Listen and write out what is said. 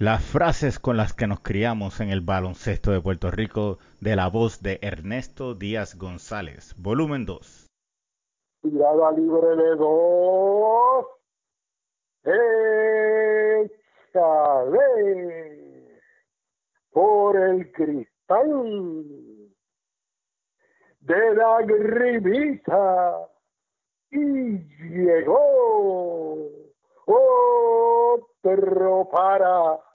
Las frases con las que nos criamos en el baloncesto de Puerto Rico de la voz de Ernesto Díaz González, volumen 2. Tirada libre de dos. Échale por el cristal de la gribita y llegó otro para